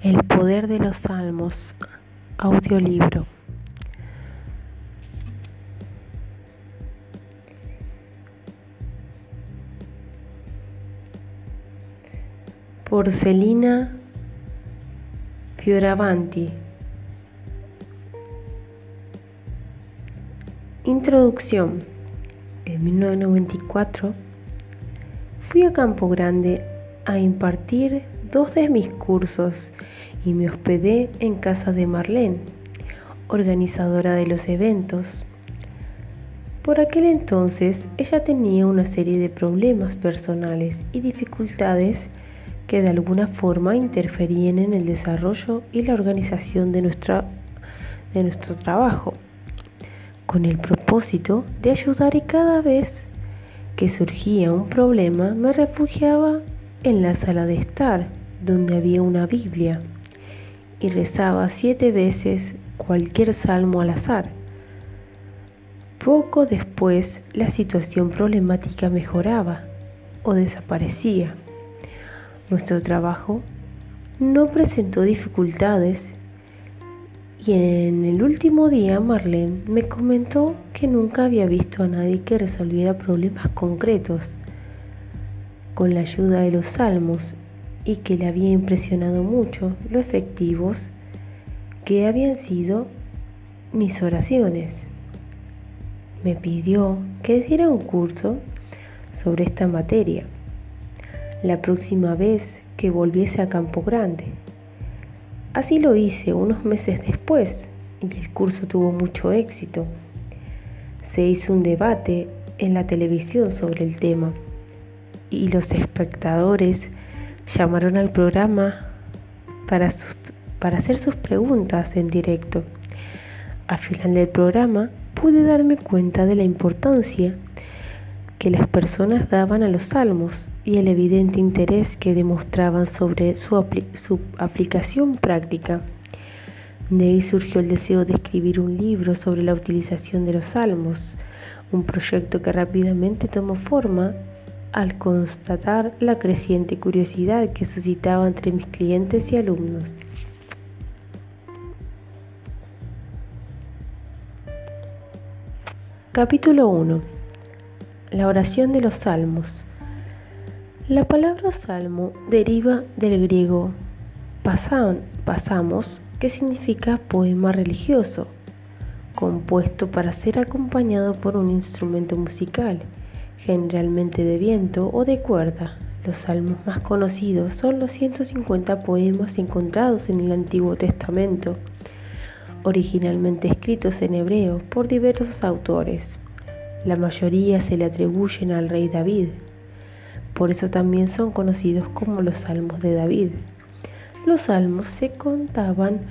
El poder de los salmos, audiolibro. Porcelina Fioravanti. Introducción. En 1994 fui a Campo Grande a impartir dos de mis cursos y me hospedé en casa de Marlene, organizadora de los eventos. Por aquel entonces ella tenía una serie de problemas personales y dificultades que de alguna forma interferían en el desarrollo y la organización de, de nuestro trabajo, con el propósito de ayudar y cada vez que surgía un problema me refugiaba en la sala de estar donde había una Biblia y rezaba siete veces cualquier salmo al azar. Poco después la situación problemática mejoraba o desaparecía. Nuestro trabajo no presentó dificultades y en el último día Marlene me comentó que nunca había visto a nadie que resolviera problemas concretos con la ayuda de los salmos y que le había impresionado mucho lo efectivos que habían sido mis oraciones. Me pidió que diera un curso sobre esta materia la próxima vez que volviese a Campo Grande. Así lo hice unos meses después y el curso tuvo mucho éxito. Se hizo un debate en la televisión sobre el tema y los espectadores llamaron al programa para, hacer sus preguntas en directo. Al final del programa pude darme cuenta de la importancia que las personas daban a los salmos y el evidente interés que demostraban sobre su, aplicación práctica. De ahí surgió el deseo de escribir un libro sobre la utilización de los salmos, un proyecto que rápidamente tomó forma al constatar la creciente curiosidad que suscitaba entre mis clientes y alumnos. Capítulo 1. La oración de los salmos. La palabra salmo deriva del griego pasamos, que significa poema religioso, compuesto para ser acompañado por un instrumento musical generalmente de viento o de cuerda. Los salmos más conocidos son los 150 poemas encontrados en el Antiguo Testamento, originalmente escritos en hebreo por diversos autores. La mayoría se le atribuyen al rey David, por eso también son conocidos como los salmos de David. Los salmos se contaban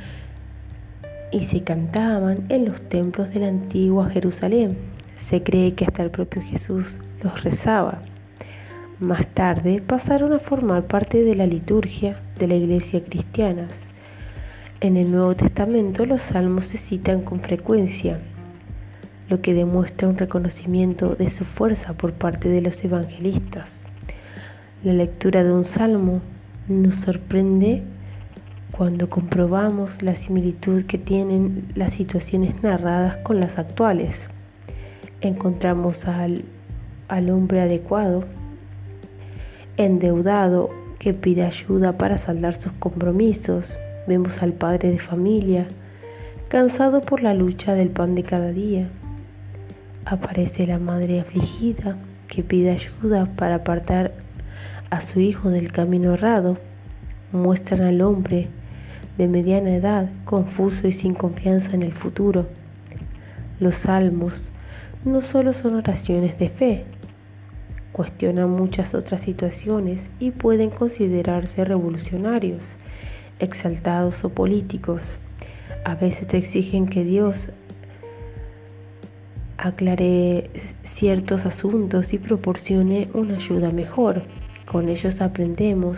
y se cantaban en los templos de la antigua Jerusalén. Se cree que hasta el propio Jesús los rezaba. Más tarde pasaron a formar parte de la liturgia de la iglesia cristiana. En el Nuevo Testamento los salmos se citan con frecuencia, lo que demuestra un reconocimiento de su fuerza por parte de los evangelistas. La lectura de un salmo nos sorprende cuando comprobamos la similitud que tienen las situaciones narradas con las actuales. Encontramos al al hombre adecuado, endeudado que pide ayuda para saldar sus compromisos. Vemos al padre de familia, cansado por la lucha del pan de cada día. Aparece la madre afligida que pide ayuda para apartar a su hijo del camino errado. Muestran al hombre de mediana edad, confuso y sin confianza en el futuro. Los salmos no solo son oraciones de fe, cuestionan muchas otras situaciones y pueden considerarse revolucionarios, exaltados o políticos. A veces exigen que Dios aclare ciertos asuntos y proporcione una ayuda mejor. Con ellos aprendemos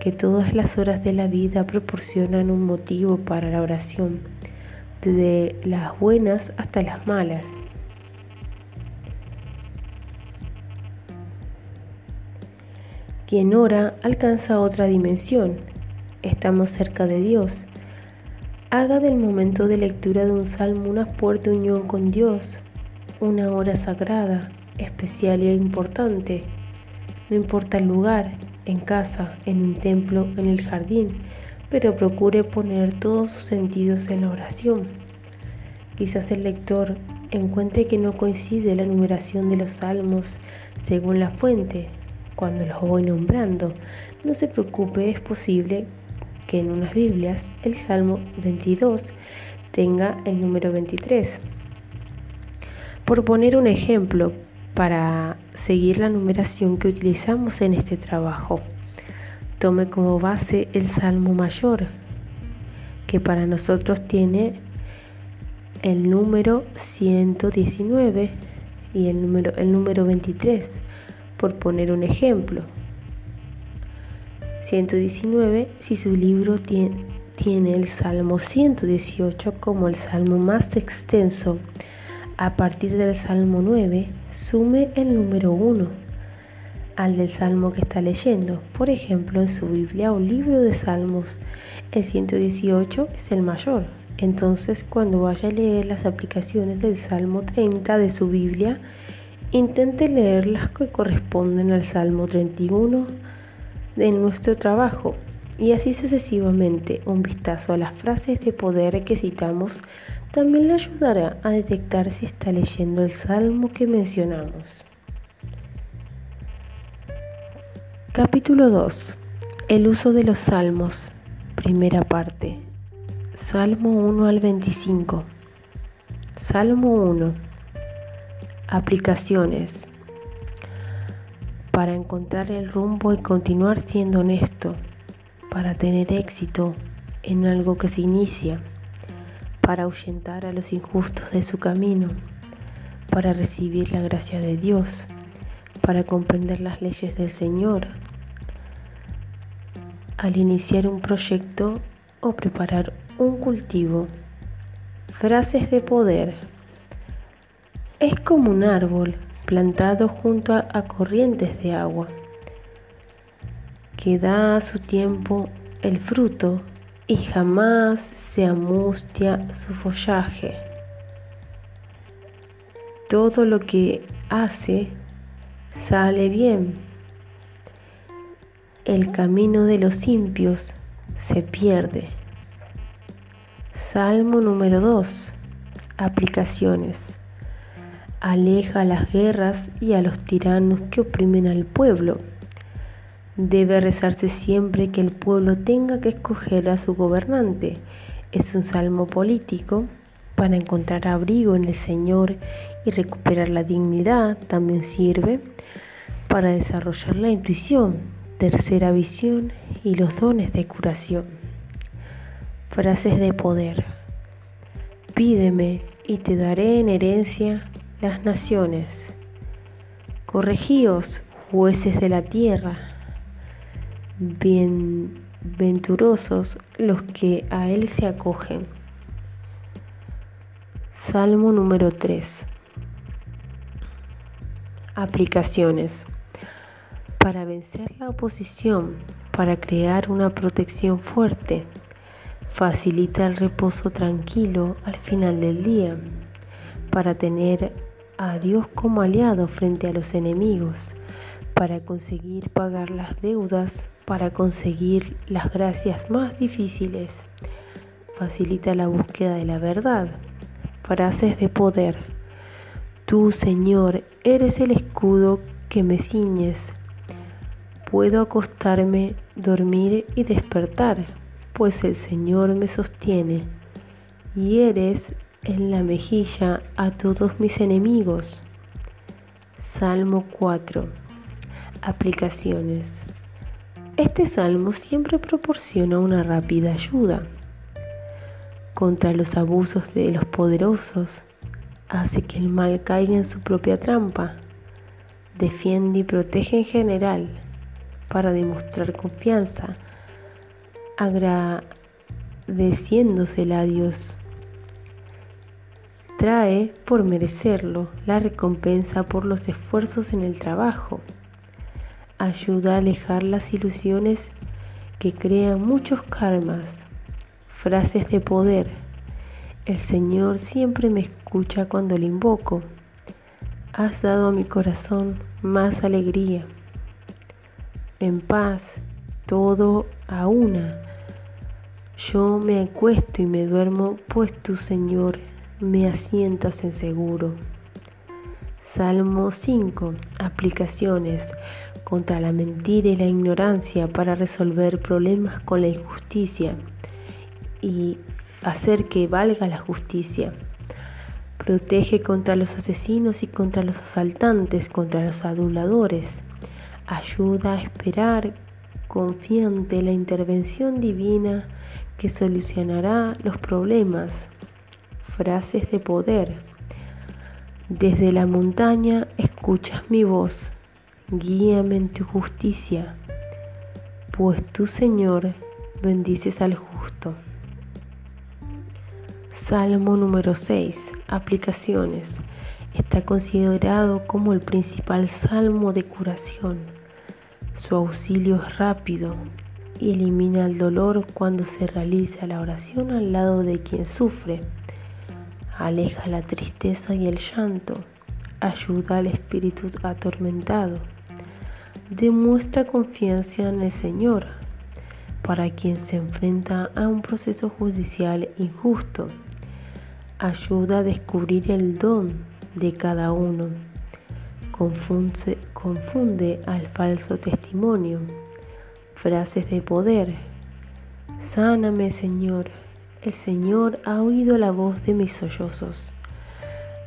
que todas las horas de la vida proporcionan un motivo para la oración, desde las buenas hasta las malas. Quien ora alcanza otra dimensión, estamos cerca de Dios. Haga del momento de lectura de un salmo una fuerte unión con Dios, una hora sagrada, especial e importante. No importa el lugar, en casa, en un templo, en el jardín, pero procure poner todos sus sentidos en la oración. Quizás el lector encuentre que no coincide la numeración de los salmos según la fuente, cuando los voy nombrando. No se preocupe, es posible que en unas Biblias el Salmo 22 tenga el número 23. Por poner un ejemplo, para seguir la numeración que utilizamos en este trabajo, tome como base el Salmo Mayor, que para nosotros tiene el número 119 y el número, el número 23, por poner un ejemplo. 119 si su libro tiene, el Salmo 118 como el salmo más extenso. A partir del Salmo 9, sume el número 1 al del salmo que está leyendo. Por ejemplo, en su Biblia o libro de salmos, el 118 es el mayor. Entonces, cuando vaya a leer las aplicaciones del Salmo 30 de su Biblia, intente leer las que corresponden al Salmo 31 de nuestro trabajo y así sucesivamente. Un vistazo a las frases de poder que citamos también le ayudará a detectar si está leyendo el Salmo que mencionamos. Capítulo 2. El uso de los salmos. Primera parte. Salmo 1 al 25. Salmo 1. Aplicaciones. Para encontrar el rumbo y continuar siendo honesto. Para tener éxito en algo que se inicia. Para ahuyentar a los injustos de su camino. Para recibir la gracia de Dios. Para comprender las leyes del Señor. Al iniciar un proyecto o preparar un cultivo. Frases de poder. Es como un árbol plantado junto a, corrientes de agua, que da a su tiempo el fruto y jamás se amustia su follaje. Todo lo que hace sale bien. El camino de los impios se pierde. Salmo número 2. Aplicaciones. Aleja las guerras y a los tiranos que oprimen al pueblo. Debe rezarse siempre que el pueblo tenga que escoger a su gobernante. Es un salmo político para encontrar abrigo en el Señor y recuperar la dignidad. También sirve para desarrollar la intuición, tercera visión y los dones de curación. Frases de poder. Pídeme y te daré en herencia las naciones. Corregíos, jueces de la tierra. Bienventurosos los que a él se acogen. Salmo número 3. Aplicaciones. Para vencer la oposición, para crear una protección fuerte facilita el reposo tranquilo al final del día para tener a Dios como aliado frente a los enemigos, para conseguir pagar las deudas, para conseguir las gracias más difíciles. Facilita la búsqueda de la verdad. Frases de poder. Tú, Señor, eres el escudo que me ciñes. Puedo acostarme, dormir y despertar pues el Señor me sostiene, y eres en la mejilla a todos mis enemigos. Salmo 4. Aplicaciones. Este salmo siempre proporciona una rápida ayuda contra los abusos de los poderosos, hace que el mal caiga en su propia trampa, defiende y protege en general para demostrar confianza agradeciéndosela a Dios. Trae por merecerlo la recompensa por los esfuerzos en el trabajo. Ayuda a alejar las ilusiones que crean muchos karmas. Frases de poder. El Señor siempre me escucha cuando le invoco. Has dado a mi corazón más alegría. En paz, todo a una. Yo me acuesto y me duermo, pues tu Señor me asientas en seguro. Salmo 5. Aplicaciones contra la mentira y la ignorancia para resolver problemas con la injusticia y hacer que valga la justicia. Protege contra los asesinos y contra los asaltantes, contra los aduladores. Ayuda a esperar confiante la intervención divina que solucionará los problemas. Frases de poder. Desde la montaña escuchas mi voz, guíame en tu justicia, pues tú, Señor, bendices al justo. Salmo número 6. Aplicaciones. Está considerado como el principal salmo de curación. Su auxilio es rápido y elimina el dolor cuando se realiza la oración al lado de quien sufre. Aleja la tristeza y el llanto. Ayuda al espíritu atormentado. Demuestra confianza en el Señor para quien se enfrenta a un proceso judicial injusto ayuda a descubrir el don de cada uno, confunde, confunde al falso testimonio, frases de poder. Sáname, Señor. El Señor ha oído la voz de mis sollozos,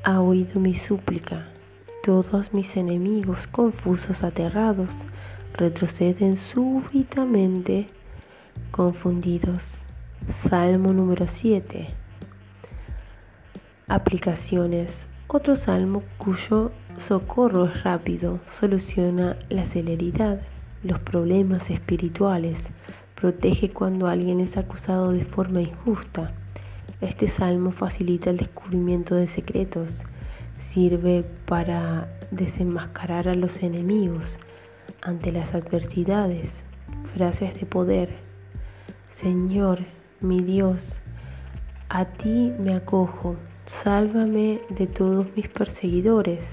ha oído mi súplica. Todos mis enemigos, confusos, aterrados, retroceden súbitamente, confundidos. Salmo número 7. Aplicaciones. Otro salmo cuyo socorro es rápido, soluciona la celeridad, los problemas espirituales, protege cuando alguien es acusado de forma injusta. Este salmo facilita el descubrimiento de secretos, sirve para desenmascarar a los enemigos ante las adversidades. Frases de poder. Señor, mi Dios, a ti me acojo Sálvame de todos mis perseguidores.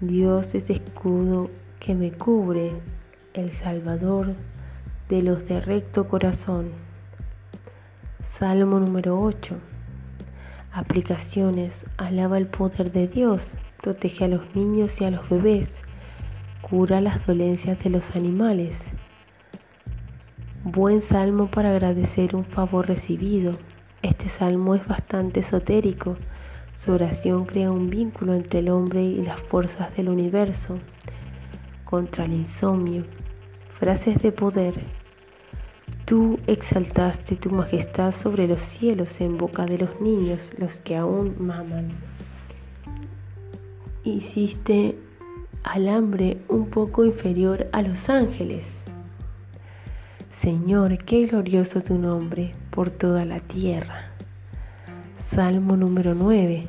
Dios es escudo que me cubre, el Salvador de los de recto corazón. Salmo número 8. Aplicaciones. Alaba el poder de Dios, protege a los niños y a los bebés, cura las dolencias de los animales. Buen salmo para agradecer un favor recibido, este salmo es bastante esotérico. Su oración crea un vínculo entre el hombre y las fuerzas del universo. Contra el insomnio. Frases de poder. Tú exaltaste tu majestad sobre los cielos en boca de los niños, los que aún maman. Hiciste al hambre un poco inferior a los ángeles. Señor, qué glorioso tu nombre por toda la tierra. Salmo número 9.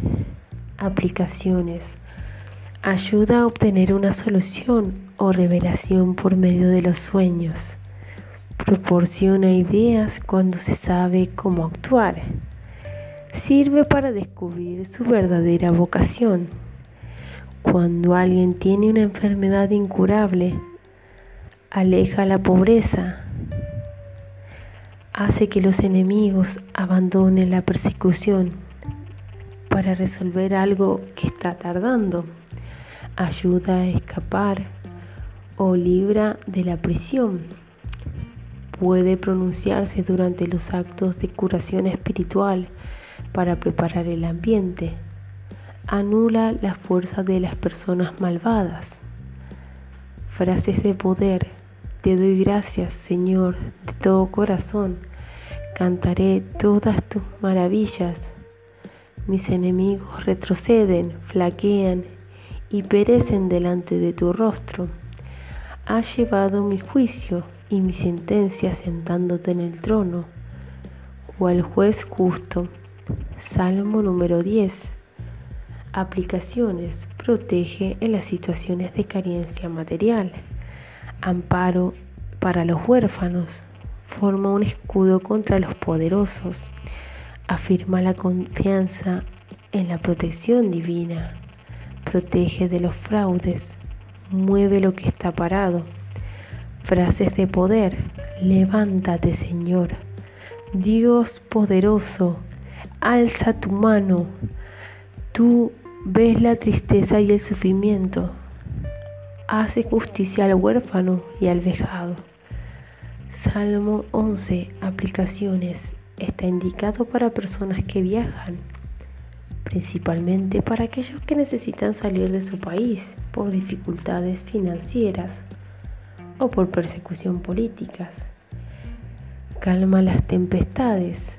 Aplicaciones. Ayuda a obtener una solución o revelación por medio de los sueños. Proporciona ideas cuando se sabe cómo actuar. Sirve para descubrir su verdadera vocación. Cuando alguien tiene una enfermedad incurable, aleja la pobreza, hace que los enemigos abandonen la persecución para resolver algo que está tardando, ayuda a escapar o libra de la prisión. Puede pronunciarse durante los actos de curación espiritual para preparar el ambiente. Anula la fuerza de las personas malvadas. Frases de poder te doy gracias, Señor, de todo corazón. Cantaré todas tus maravillas. Mis enemigos retroceden, flaquean y perecen delante de tu rostro. Has llevado mi juicio y mi sentencia sentándote en el trono, cual juez justo. Salmo número 10. Aplicaciones. Protege en las situaciones de carencia material amparo para los huérfanos, forma un escudo contra los poderosos, afirma la confianza en la protección divina, protege de los fraudes, mueve lo que está parado. Frases de poder, levántate Señor. Dios poderoso, alza tu mano. Tú ves la tristeza y el sufrimiento. Hace justicia al huérfano y al vejado. Salmo 11. Aplicaciones. Está indicado para personas que viajan principalmente para aquellos que necesitan salir de su país por dificultades financieras o por persecución políticas. Calma las tempestades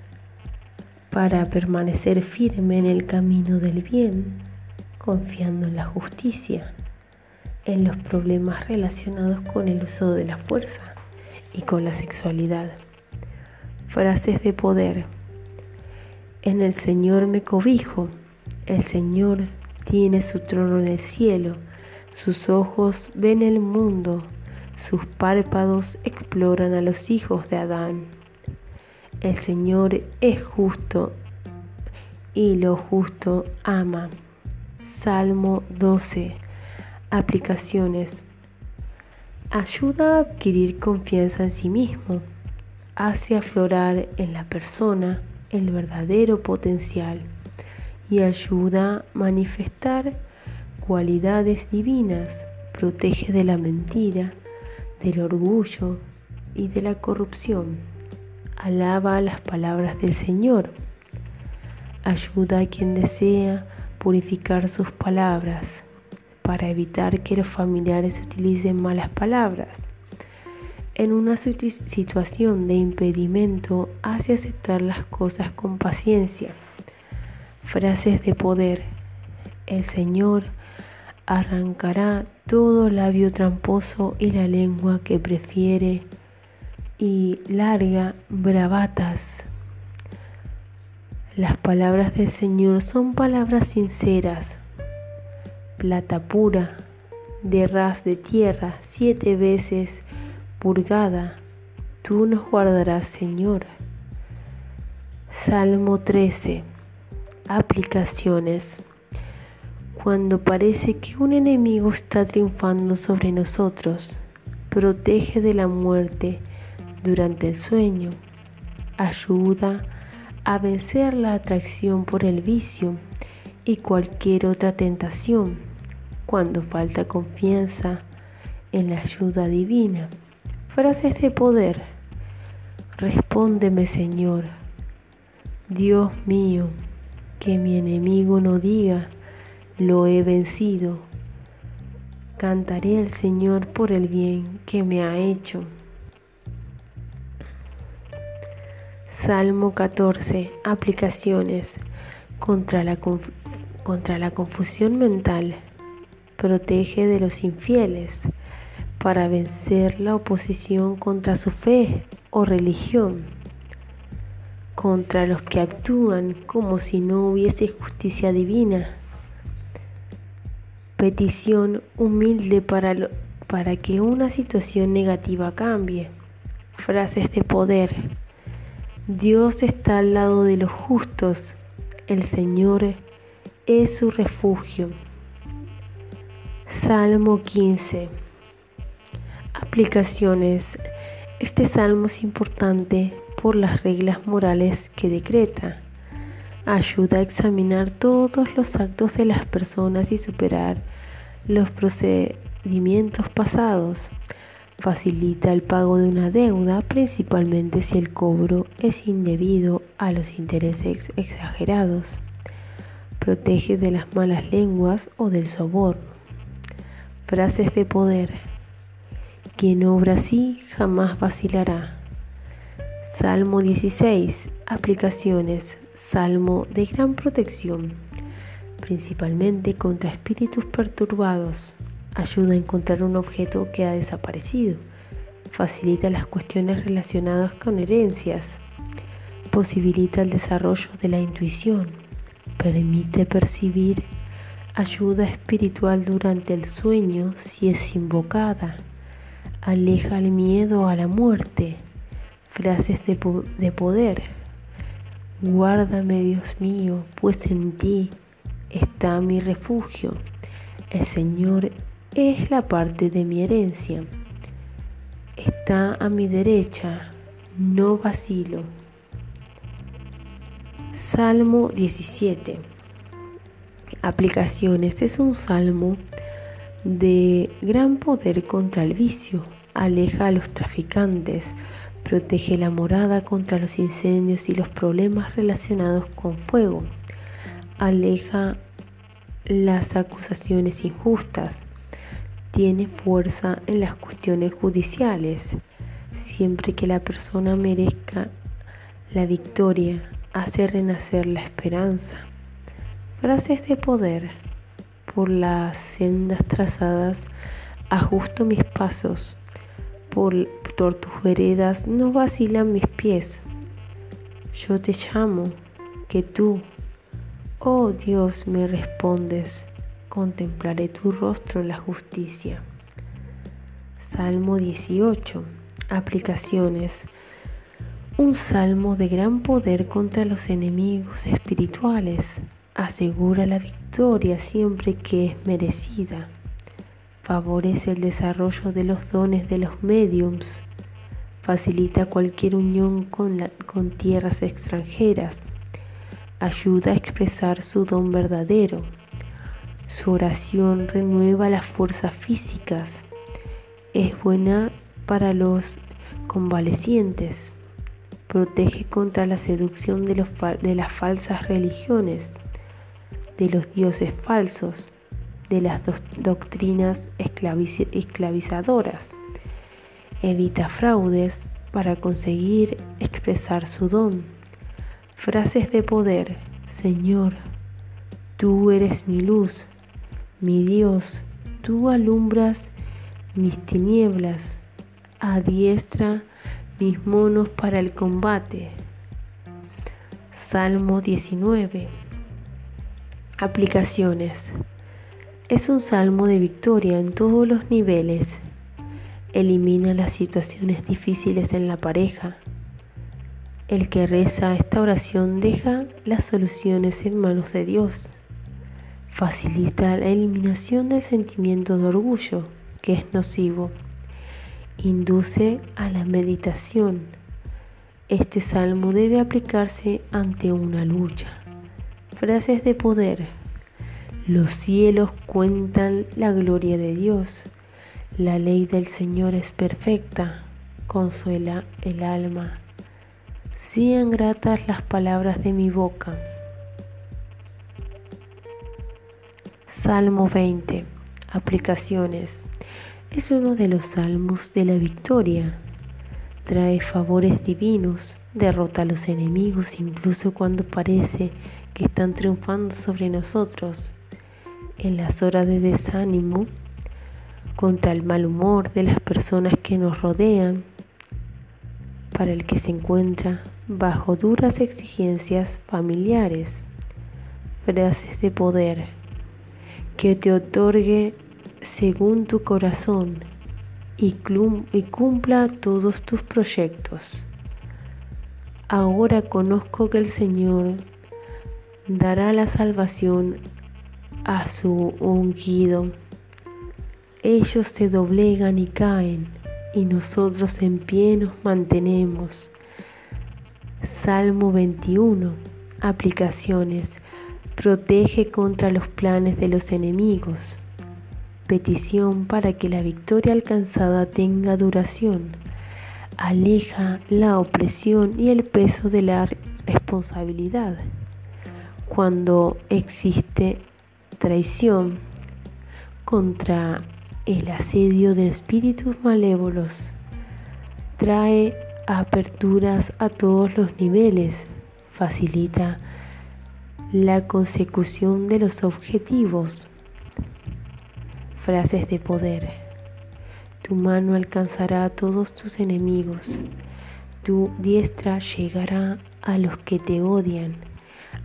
para permanecer firme en el camino del bien, confiando en la justicia, en los problemas relacionados con el uso de la fuerza y con la sexualidad. Frases de poder en el Señor me cobijo. El Señor tiene su trono en el cielo. Sus ojos ven el mundo. Sus párpados exploran a los hijos de Adán. El Señor es justo y lo justo ama. Salmo 12. Aplicaciones. Ayuda a adquirir confianza en sí mismo. Hace aflorar en la persona el verdadero potencial y ayuda a manifestar cualidades divinas, protege de la mentira, del orgullo y de la corrupción. Alaba las palabras del Señor. Ayuda a quien desea purificar sus palabras para evitar que los familiares utilicen malas palabras en una situación de impedimento hace aceptar las cosas con paciencia. Frases de poder. El Señor arrancará todo labio tramposo y la lengua que prefiere y larga bravatas. Las palabras del Señor son palabras sinceras, plata pura, de ras de tierra siete veces purgada, tú nos guardarás, Señor. Salmo 13. Aplicaciones. Cuando parece que un enemigo está triunfando sobre nosotros, protege de la muerte durante el sueño. Ayuda a vencer la atracción por el vicio y cualquier otra tentación cuando falta confianza en la ayuda divina. Frases de poder. Respóndeme, Señor. Dios mío, que mi enemigo no diga, lo he vencido. Cantaré al Señor por el bien que me ha hecho. Salmo 14. Aplicaciones contra la, contra la confusión mental. Protege de los infieles para vencer la oposición contra su fe o religión, contra los que actúan como si no hubiese justicia divina. Petición humilde para, para que una situación negativa cambie. Frases de poder. Dios está al lado de los justos. El Señor es su refugio. Salmo 15. Aplicaciones. Este salmo es importante por las reglas morales que decreta. Ayuda a examinar todos los actos de las personas y superar los procedimientos pasados. Facilita el pago de una deuda, principalmente si el cobro es indebido a los intereses exagerados. Protege de las malas lenguas o del soborno. Frases de poder. Quien obra así jamás vacilará. Salmo 16. Aplicaciones. Salmo de gran protección, principalmente contra espíritus perturbados. Ayuda a encontrar un objeto que ha desaparecido. Facilita las cuestiones relacionadas con herencias. Posibilita el desarrollo de la intuición. Permite percibir ayuda espiritual durante el sueño si es invocada aleja el miedo a la muerte, Frases de, de poder. Guárdame, Dios mío, pues en ti está mi refugio. El Señor es la parte de mi herencia. Está a mi derecha, no vacilo. Salmo 17. Aplicaciones. Es un salmo de gran poder contra el vicio. Aleja a los traficantes. Protege la morada contra los incendios y los problemas relacionados con fuego. Aleja las acusaciones injustas. Tiene fuerza en las cuestiones judiciales. Siempre que la persona merezca la victoria, hace renacer la esperanza. Frases de poder. Por las sendas trazadas ajusto mis pasos. Por, por tus veredas no vacilan mis pies. Yo te llamo, que tú, oh Dios, me respondes. Contemplaré tu rostro en la justicia. Salmo 18. Aplicaciones un salmo de gran poder contra los enemigos espirituales. Asegura la victoria siempre que es merecida. Favorece el desarrollo de los dones de los mediums. Facilita cualquier unión con, tierras extranjeras. Ayuda a expresar su don verdadero. Su oración renueva las fuerzas físicas. Es buena para los convalecientes protege contra la seducción de las falsas religiones, de los dioses falsos, de las doctrinas esclavizadoras. Evita fraudes para conseguir expresar su don. Frases de poder. Señor, tú eres mi luz, mi Dios, tú alumbras mis tinieblas. Adiestra mis monos para el combate. Salmo 19. Aplicaciones. Es un salmo de victoria en todos los niveles. Elimina las situaciones difíciles en la pareja. El que reza esta oración deja las soluciones en manos de Dios. Facilita la eliminación del sentimiento de orgullo, que es nocivo induce a la meditación. Este salmo debe aplicarse ante una lucha. Frases de poder. Los cielos cuentan la gloria de Dios. La ley del Señor es perfecta, consuela el alma. Sean gratas las palabras de mi boca. Salmo 20. Aplicaciones es uno de los salmos de la victoria. Trae favores divinos, derrota a los enemigos incluso cuando parece que están triunfando sobre nosotros. En las horas de desánimo, contra el mal humor de las personas que nos rodean, para el que se encuentra bajo duras exigencias familiares, frases de poder que te otorgue según tu corazón y, cumpla todos tus proyectos. Ahora conozco que el Señor dará la salvación a su ungido. Ellos se doblegan y caen, y nosotros en pie nos mantenemos. Salmo 21. Aplicaciones. Protege contra los planes de los enemigos petición para que la victoria alcanzada tenga duración. Aleja la opresión y el peso de la responsabilidad. Cuando existe traición contra el asedio de espíritus malévolos, trae aperturas a todos los niveles, facilita la consecución de los objetivos frases de poder. Tu mano alcanzará a todos tus enemigos. Tu diestra llegará a los que te odian,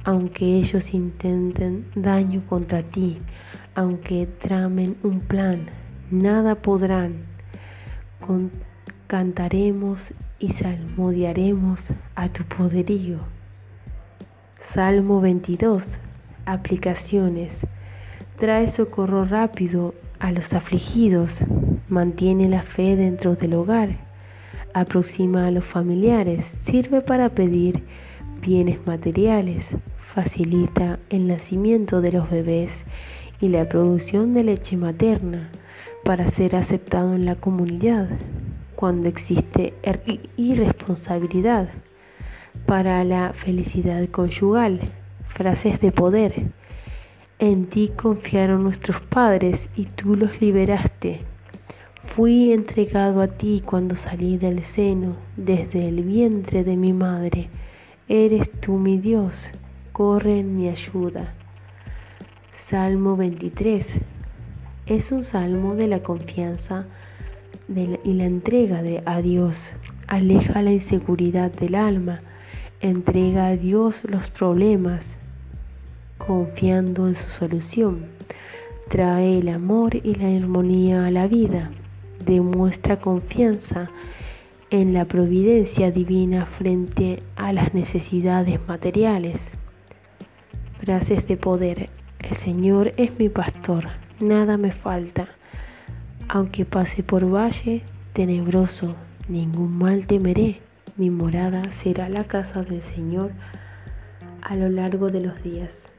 aunque ellos intenten daño contra ti, aunque tramen un plan, nada podrán. cantaremos y salmodiaremos a tu poderío. Salmo 22. Aplicaciones. Trae socorro rápido a los afligidos, mantiene la fe dentro del hogar, aproxima a los familiares, sirve para pedir bienes materiales, facilita el nacimiento de los bebés y la producción de leche materna para ser aceptado en la comunidad cuando existe er-, irresponsabilidad, para la felicidad conyugal, frases de poder. En ti confiaron nuestros padres y tú los liberaste. Fui entregado a ti cuando salí del seno, desde el vientre de mi madre. Eres tú mi Dios, corre en mi ayuda. Salmo 23 es un salmo de la confianza y la entrega de, a Dios. Aleja la inseguridad del alma, entrega a Dios los problemas, confiando en su solución. Trae el amor y la armonía a la vida. Demuestra confianza en la providencia divina frente a las necesidades materiales. Frases de poder. El Señor es mi pastor, nada me falta. Aunque pase por valle tenebroso, ningún mal temeré. Mi morada será la casa del Señor a lo largo de los días.